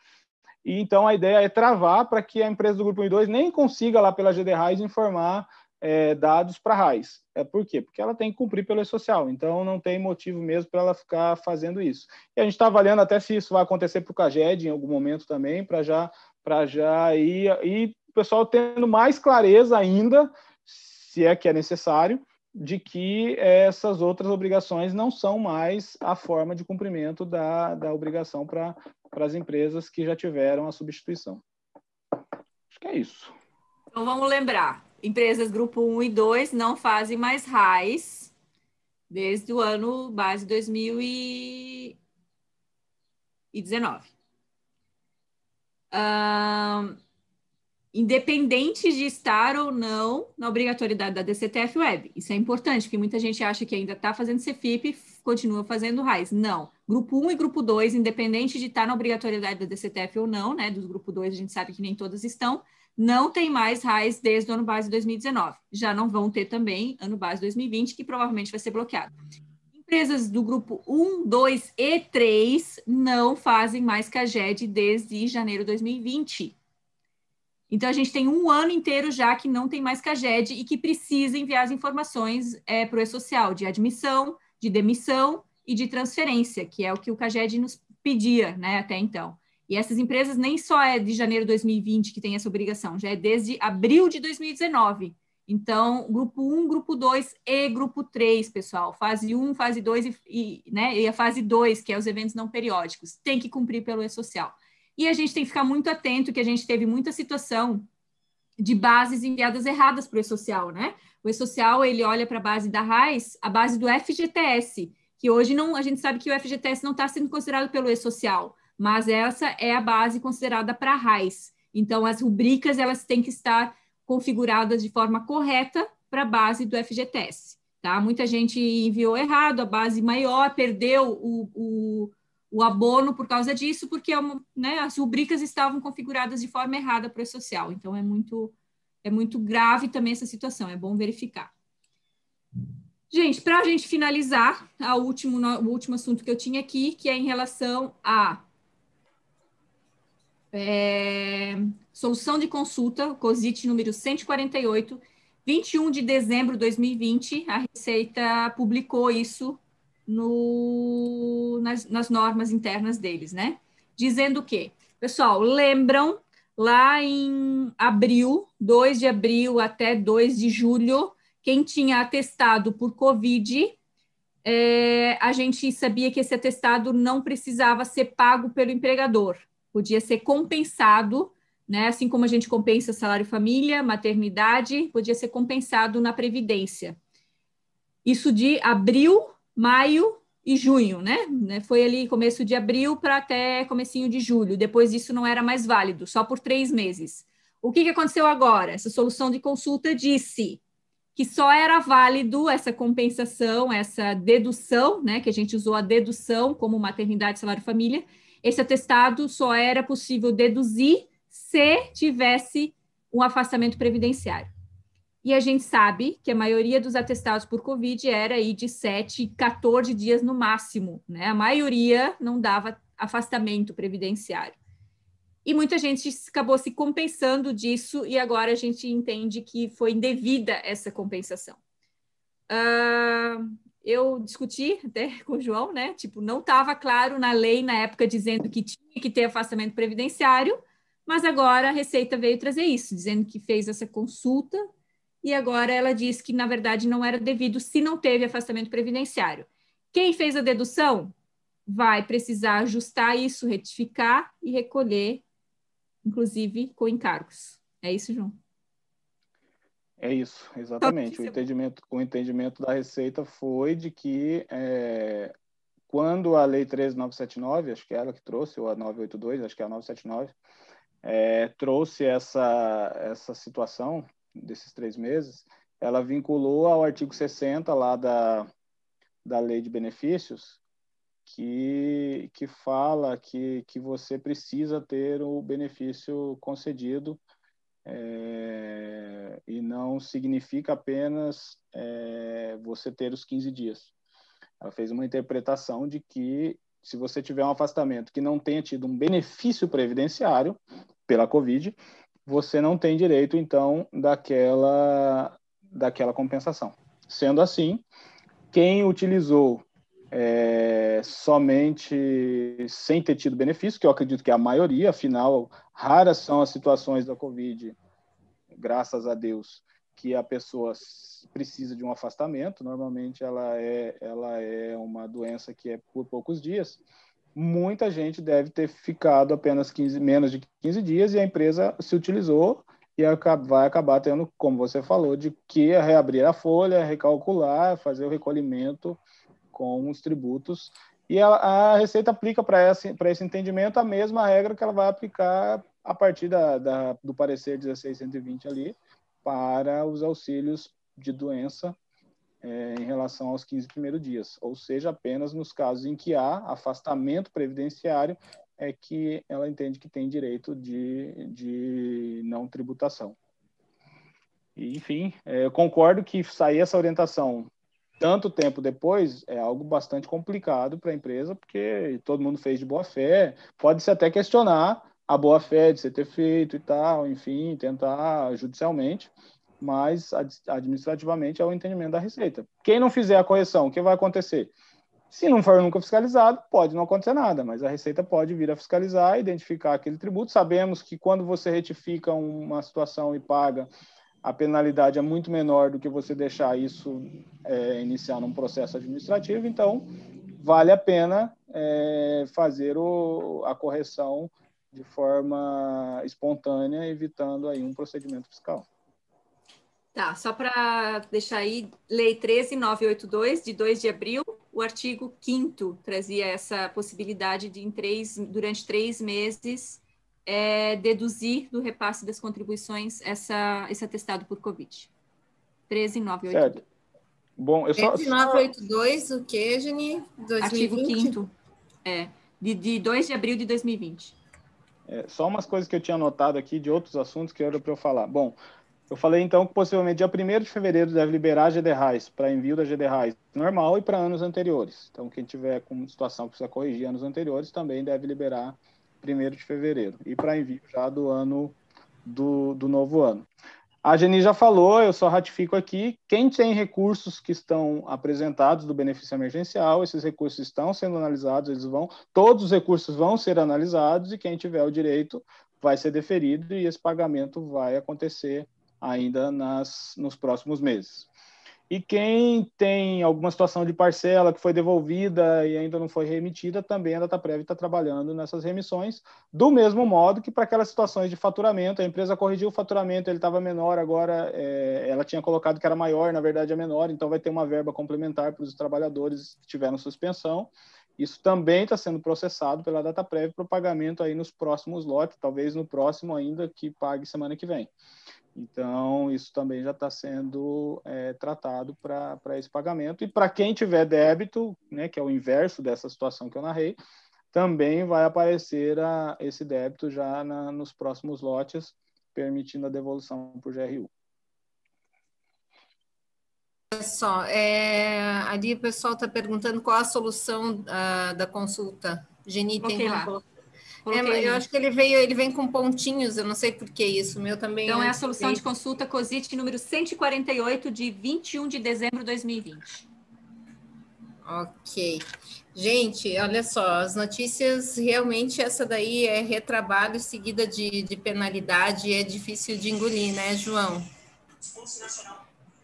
E então a ideia é travar para que a empresa do grupo 1 e 2 nem consiga lá pela GDRAIS informar é, dados para a RAIS. É por quê? Porque ela tem que cumprir pelo social, então não tem motivo mesmo para ela ficar fazendo isso. E a gente está avaliando até se isso vai acontecer para o CAGED em algum momento também, para já, já ir, ir o pessoal tendo mais clareza ainda, se é que é necessário, de que essas outras obrigações não são mais a forma de cumprimento da, da obrigação para as empresas que já tiveram a substituição. Acho que é isso. Então vamos lembrar: empresas grupo 1 e 2 não fazem mais RAIS desde o ano base 2019. Um, independente de estar ou não na obrigatoriedade da DCTF Web. Isso é importante, porque muita gente acha que ainda está fazendo CFIP continua fazendo RAIS. Não. Grupo 1 e grupo 2, independente de estar na obrigatoriedade da DCTF ou não, né? Dos grupo 2, a gente sabe que nem todas estão, não tem mais RAIS desde o ano base 2019. Já não vão ter também ano base 2020, que provavelmente vai ser bloqueado. Empresas do grupo 1, 2 e 3 não fazem mais CAGED desde janeiro de 2020. Então, a gente tem um ano inteiro já que não tem mais CAGED e que precisa enviar as informações é, para o E-Social de admissão, de demissão e de transferência, que é o que o CAGED nos pedia né, até então. E essas empresas nem só é de janeiro de 2020 que tem essa obrigação, já é desde abril de 2019. Então, grupo 1, grupo 2 e grupo 3, pessoal. Fase 1, fase 2 e, e, né, e a fase 2, que é os eventos não periódicos, tem que cumprir pelo E-Social. E a gente tem que ficar muito atento, que a gente teve muita situação de bases enviadas erradas para o E-Social, né? O E-Social, ele olha para a base da RAIS, a base do FGTS, que hoje não, a gente sabe que o FGTS não está sendo considerado pelo E-Social, mas essa é a base considerada para RAIS. Então, as rubricas, elas têm que estar configuradas de forma correta para a base do FGTS, tá? Muita gente enviou errado, a base maior perdeu o, o o abono por causa disso, porque é né, as rubricas estavam configuradas de forma errada para o social. Então, é muito, é muito grave também essa situação, é bom verificar. Gente, para a gente finalizar, a último, o último assunto que eu tinha aqui, que é em relação a é, solução de consulta, COSIT número 148, 21 de dezembro de 2020, a Receita publicou isso no, nas, nas normas internas deles, né? Dizendo que, pessoal, lembram lá em abril, 2 de abril até 2 de julho, quem tinha atestado por Covid, é, a gente sabia que esse atestado não precisava ser pago pelo empregador, podia ser compensado, né? Assim como a gente compensa salário família, maternidade, podia ser compensado na Previdência. Isso de abril maio e junho, né? né? Foi ali começo de abril para até comecinho de julho. Depois disso não era mais válido, só por três meses. O que, que aconteceu agora? Essa solução de consulta disse que só era válido essa compensação, essa dedução, né? Que a gente usou a dedução como maternidade, salário, família. Esse atestado só era possível deduzir se tivesse um afastamento previdenciário. E a gente sabe que a maioria dos atestados por Covid era aí de 7, 14 dias no máximo, né? A maioria não dava afastamento previdenciário. E muita gente acabou se compensando disso, e agora a gente entende que foi indevida essa compensação. Uh, eu discuti até com o João, né? Tipo, não estava claro na lei na época dizendo que tinha que ter afastamento previdenciário, mas agora a Receita veio trazer isso, dizendo que fez essa consulta e agora ela diz que, na verdade, não era devido se não teve afastamento previdenciário. Quem fez a dedução vai precisar ajustar isso, retificar e recolher, inclusive com encargos. É isso, João? É isso, exatamente. O entendimento, o entendimento da Receita foi de que é, quando a Lei 13979, acho que é ela que trouxe, ou a 982, acho que é a 979, é, trouxe essa, essa situação desses três meses, ela vinculou ao artigo 60 lá da, da lei de benefícios, que, que fala que, que você precisa ter o benefício concedido é, e não significa apenas é, você ter os 15 dias. Ela fez uma interpretação de que se você tiver um afastamento que não tenha tido um benefício previdenciário pela Covid, você não tem direito, então, daquela, daquela compensação. Sendo assim, quem utilizou é, somente sem ter tido benefício, que eu acredito que é a maioria, afinal, raras são as situações da Covid, graças a Deus, que a pessoa precisa de um afastamento. Normalmente, ela é, ela é uma doença que é por poucos dias muita gente deve ter ficado apenas 15, menos de 15 dias e a empresa se utilizou e vai acabar tendo, como você falou, de que reabrir a folha, recalcular, fazer o recolhimento com os tributos. E a, a Receita aplica para esse, entendimento a mesma regra que ela vai aplicar a partir da, da, do parecer 1620 ali para os auxílios de doença é, em relação aos 15 primeiros dias, ou seja, apenas nos casos em que há afastamento previdenciário é que ela entende que tem direito de, de não tributação. Enfim, é, eu concordo que sair essa orientação tanto tempo depois é algo bastante complicado para a empresa, porque todo mundo fez de boa fé, pode-se até questionar a boa fé de você ter feito e tal, enfim, tentar judicialmente, mas administrativamente é o entendimento da Receita. Quem não fizer a correção, o que vai acontecer? Se não for nunca fiscalizado, pode não acontecer nada, mas a Receita pode vir a fiscalizar, identificar aquele tributo. Sabemos que quando você retifica uma situação e paga, a penalidade é muito menor do que você deixar isso é, iniciar num processo administrativo, então vale a pena é, fazer o, a correção de forma espontânea, evitando aí um procedimento fiscal. Tá, só para deixar aí, Lei 13982, de 2 de abril, o artigo 5 trazia essa possibilidade de, em três, durante três meses, é, deduzir do repasse das contribuições essa, esse atestado por Covid. 13982. Certo. Bom, eu só... 13982, o que, Geni? 2020? Artigo 5 é, de, de 2 de abril de 2020. É, só umas coisas que eu tinha anotado aqui de outros assuntos que era para eu falar. Bom, eu falei então que possivelmente dia 1 de fevereiro deve liberar a GDRAIS para envio da GDRAIS normal e para anos anteriores. Então, quem tiver com situação que precisa corrigir anos anteriores também deve liberar 1 de fevereiro e para envio já do ano do, do novo ano. A Geni já falou, eu só ratifico aqui, quem tem recursos que estão apresentados do benefício emergencial, esses recursos estão sendo analisados, eles vão, todos os recursos vão ser analisados e quem tiver o direito vai ser deferido e esse pagamento vai acontecer ainda nas, nos próximos meses. E quem tem alguma situação de parcela que foi devolvida e ainda não foi remitida, também a DataPrev está trabalhando nessas remissões, do mesmo modo que para aquelas situações de faturamento, a empresa corrigiu o faturamento, ele estava menor, agora é, ela tinha colocado que era maior, na verdade é menor, então vai ter uma verba complementar para os trabalhadores que tiveram suspensão. Isso também está sendo processado pela DataPrev para o pagamento aí nos próximos lotes, talvez no próximo ainda, que pague semana que vem. Então, isso também já está sendo é, tratado para esse pagamento. E para quem tiver débito, né, que é o inverso dessa situação que eu narrei, também vai aparecer a, esse débito já na, nos próximos lotes, permitindo a devolução por GRU. Só, é, ali o pessoal está perguntando qual a solução uh, da consulta. Geni, tem é, eu acho que ele veio, ele vem com pontinhos, eu não sei por que isso, o meu também. Então é, é a solução de consulta COSIT número 148 de 21 de dezembro de 2020. Ok. Gente, olha só, as notícias realmente essa daí é retrabalho seguida de, de penalidade, é difícil de engolir, né, João?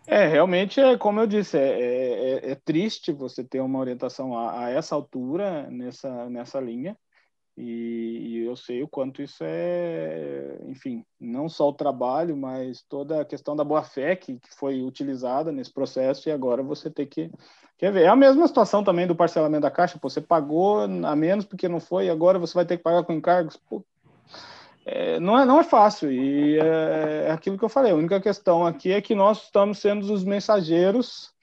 É, realmente é como eu disse, é, é, é triste você ter uma orientação a, a, essa altura nessa, nessa linha. E, e, eu sei o quanto isso é, enfim, não só o trabalho, mas toda a questão da boa-fé que, que, foi utilizada nesse processo e agora você tem que quer ver. É a mesma situação também do parcelamento da Caixa, pô, você pagou a menos porque não foi, agora você vai ter que pagar com encargos. Pô, é, não, é, não é fácil e é, é aquilo que eu falei. A única questão aqui é que nós estamos sendo os mensageiros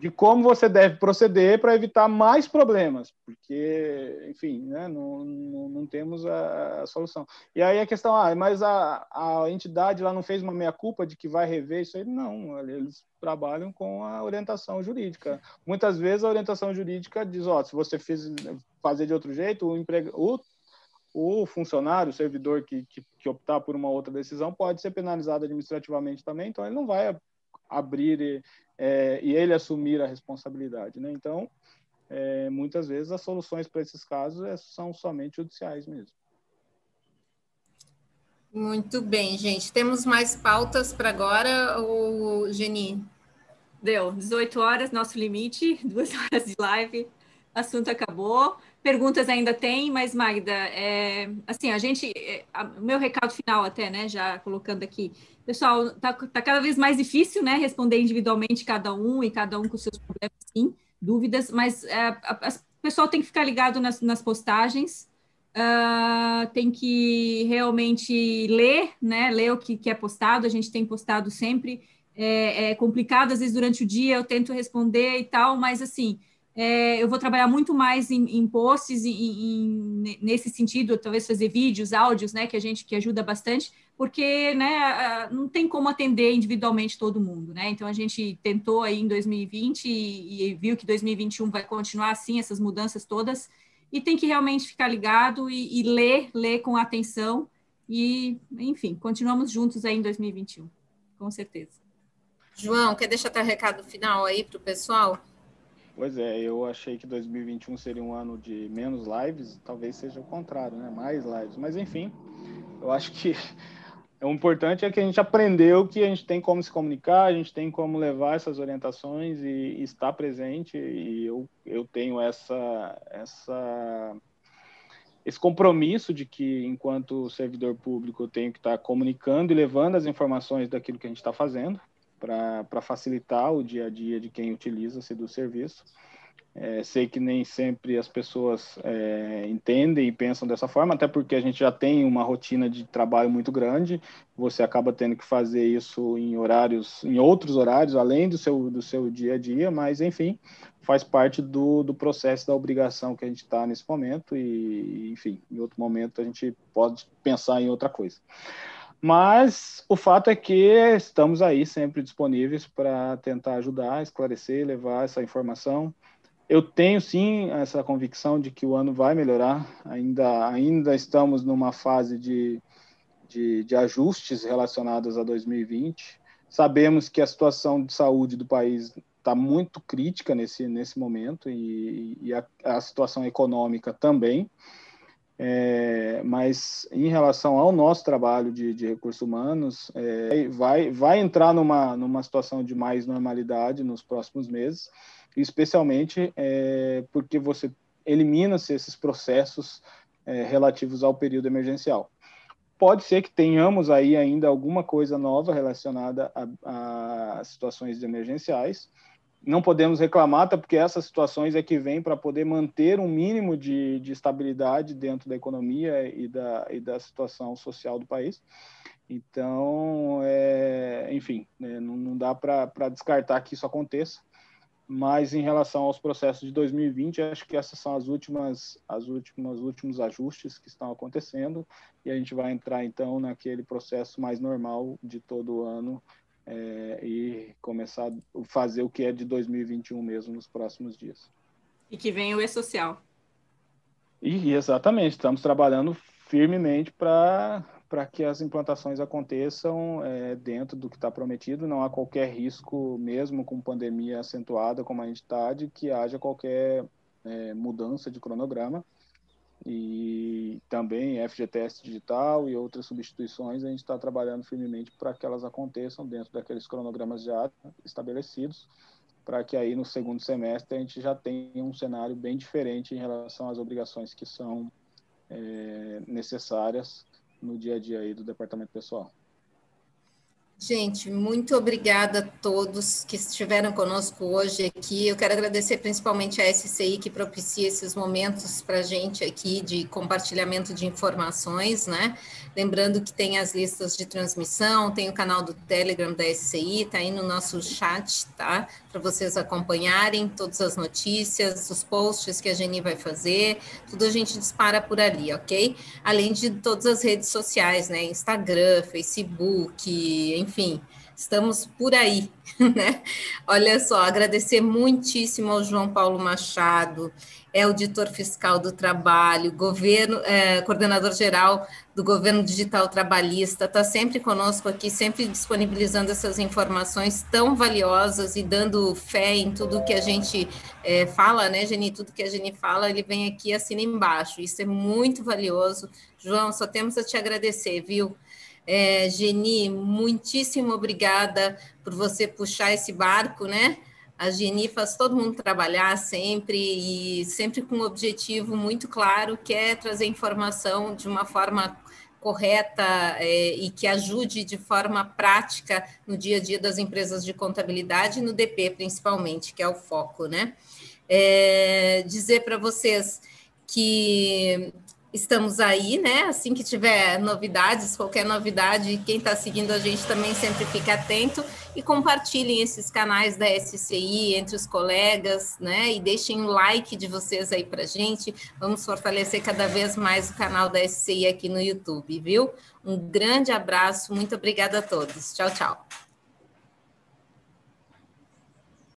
de como você deve proceder para evitar mais problemas, porque, enfim, né, não, não, não, temos a, a, solução. E aí a questão, ah, mas a, a entidade lá não fez uma meia-culpa de que vai rever isso aí? Não, eles trabalham com a orientação jurídica. Muitas vezes a orientação jurídica diz, ó, se você fez, fazer de outro jeito, o, emprego, o, o funcionário, o servidor que, que, que optar por uma outra decisão pode ser penalizado administrativamente também, então ele não vai abrir é, e ele assumir a responsabilidade. Né? Então, é, muitas vezes as soluções para esses casos é, são somente judiciais mesmo. Muito bem, gente. Temos mais pautas para agora, o Geni? Deu, 18 horas, nosso limite, duas horas de live, assunto acabou. Perguntas ainda tem, mas Magda, é, assim, a gente, é, meu recado final até, né, já colocando aqui, pessoal, tá, tá, cada vez mais difícil, né, responder individualmente cada um e cada um com seus problemas, sim, dúvidas, mas é, o pessoal tem que ficar ligado nas, nas postagens, uh, tem que realmente ler, né, ler o que, que é postado, a gente tem postado sempre, é, é complicado, às vezes durante o dia eu tento responder e tal, mas assim, é, eu vou trabalhar muito mais em, em posts em, em, nesse sentido, talvez fazer vídeos, áudios, né, que a gente que ajuda bastante, porque né, não tem como atender individualmente todo mundo, né? Então a gente tentou aí em 2020 e, e viu que 2021 vai continuar assim, essas mudanças todas, e tem que realmente ficar ligado e, e ler, ler com atenção, e enfim, continuamos juntos aí em 2021, com certeza. João, quer deixar teu recado final aí para o pessoal? Pois é, eu achei que 2021 seria um ano de menos lives, talvez seja o contrário, né? Mais lives. Mas enfim, eu acho que o importante é que a gente aprendeu que a gente tem como se comunicar, a gente tem como levar essas orientações e, e estar presente. E eu, eu tenho essa, essa, esse compromisso de que, enquanto servidor público, eu tenho que estar comunicando e levando as informações daquilo que a gente está fazendo para facilitar o dia a dia de quem utiliza-se do serviço. É, sei que nem sempre as pessoas é, entendem e pensam dessa forma, até porque a gente já tem uma rotina de trabalho muito grande. Você acaba tendo que fazer isso em horários, em outros horários, além do seu, do seu dia a dia, mas enfim, faz parte do, do processo da obrigação que a gente está nesse momento. E, enfim, em outro momento a gente pode pensar em outra coisa. Mas o fato é que estamos aí sempre disponíveis para tentar ajudar, esclarecer, levar essa informação eu tenho sim essa convicção de que o ano vai melhorar. Ainda, ainda estamos numa fase de, de, de ajustes relacionados a 2020. Sabemos que a situação de saúde do país está muito crítica nesse, nesse momento e, e a, a, situação econômica também. É, mas em relação ao nosso trabalho de, de recursos humanos, é, vai, vai entrar numa, numa situação de mais normalidade nos próximos meses especialmente é, porque você elimina-se esses processos é, relativos ao período emergencial. Pode ser que tenhamos aí ainda alguma coisa nova relacionada a, a situações emergenciais. Não podemos reclamar, até porque essas situações é que vêm para poder manter um mínimo de, de estabilidade dentro da economia e da, e da situação social do país. Então, é, enfim, né, não, não dá para descartar que isso aconteça mas em relação aos processos de 2020, acho que essas são as últimas, as últimas, últimos ajustes que estão acontecendo e a gente vai entrar então naquele processo mais normal de todo ano é, e começar a fazer o que é de 2021 mesmo nos próximos dias. E que vem o e-social. E exatamente, estamos trabalhando firmemente para que as implantações aconteçam é, dentro do que está prometido. Não há qualquer risco, mesmo com pandemia acentuada como a gente está, de que haja qualquer é, mudança de cronograma. E também FGTS digital e outras substituições, a gente está trabalhando firmemente para que elas aconteçam dentro daqueles cronogramas já estabelecidos, para que aí no segundo semestre a gente já tenha um cenário bem diferente em relação às obrigações que são é, necessárias no dia a dia aí do departamento pessoal. Gente, muito obrigada a todos que estiveram conosco hoje aqui. Eu quero agradecer principalmente a SCI que propicia esses momentos para a gente aqui de compartilhamento de informações, né? Lembrando que tem as listas de transmissão, tem o canal do Telegram da SCI, tá aí no nosso chat, tá? Para vocês acompanharem todas as notícias, os posts que a Geni vai fazer, tudo a gente dispara por ali, ok? Além de todas as redes sociais, né? Instagram, Facebook, enfim enfim, estamos por aí, né? Olha só, agradecer muitíssimo ao João Paulo Machado, é auditor fiscal do trabalho, governo, é, coordenador geral do governo digital trabalhista, está sempre conosco aqui, sempre disponibilizando essas informações tão valiosas e dando fé em tudo que a gente é, fala, né, Geni? Tudo que a Geni fala, ele vem aqui e assina embaixo. Isso é muito valioso. João, só temos a te agradecer, viu? É, Geni, muitíssimo obrigada por você puxar esse barco, né? A Geni faz todo mundo trabalhar sempre e sempre com um objetivo muito claro, que é trazer informação de uma forma correta é, e que ajude de forma prática no dia a dia das empresas de contabilidade, no DP principalmente, que é o foco, né? É, dizer para vocês que estamos aí, né? Assim que tiver novidades, qualquer novidade, quem está seguindo a gente também sempre fica atento e compartilhem esses canais da SCI entre os colegas, né? E deixem um like de vocês aí para gente. Vamos fortalecer cada vez mais o canal da SCI aqui no YouTube, viu? Um grande abraço, muito obrigada a todos. Tchau, tchau.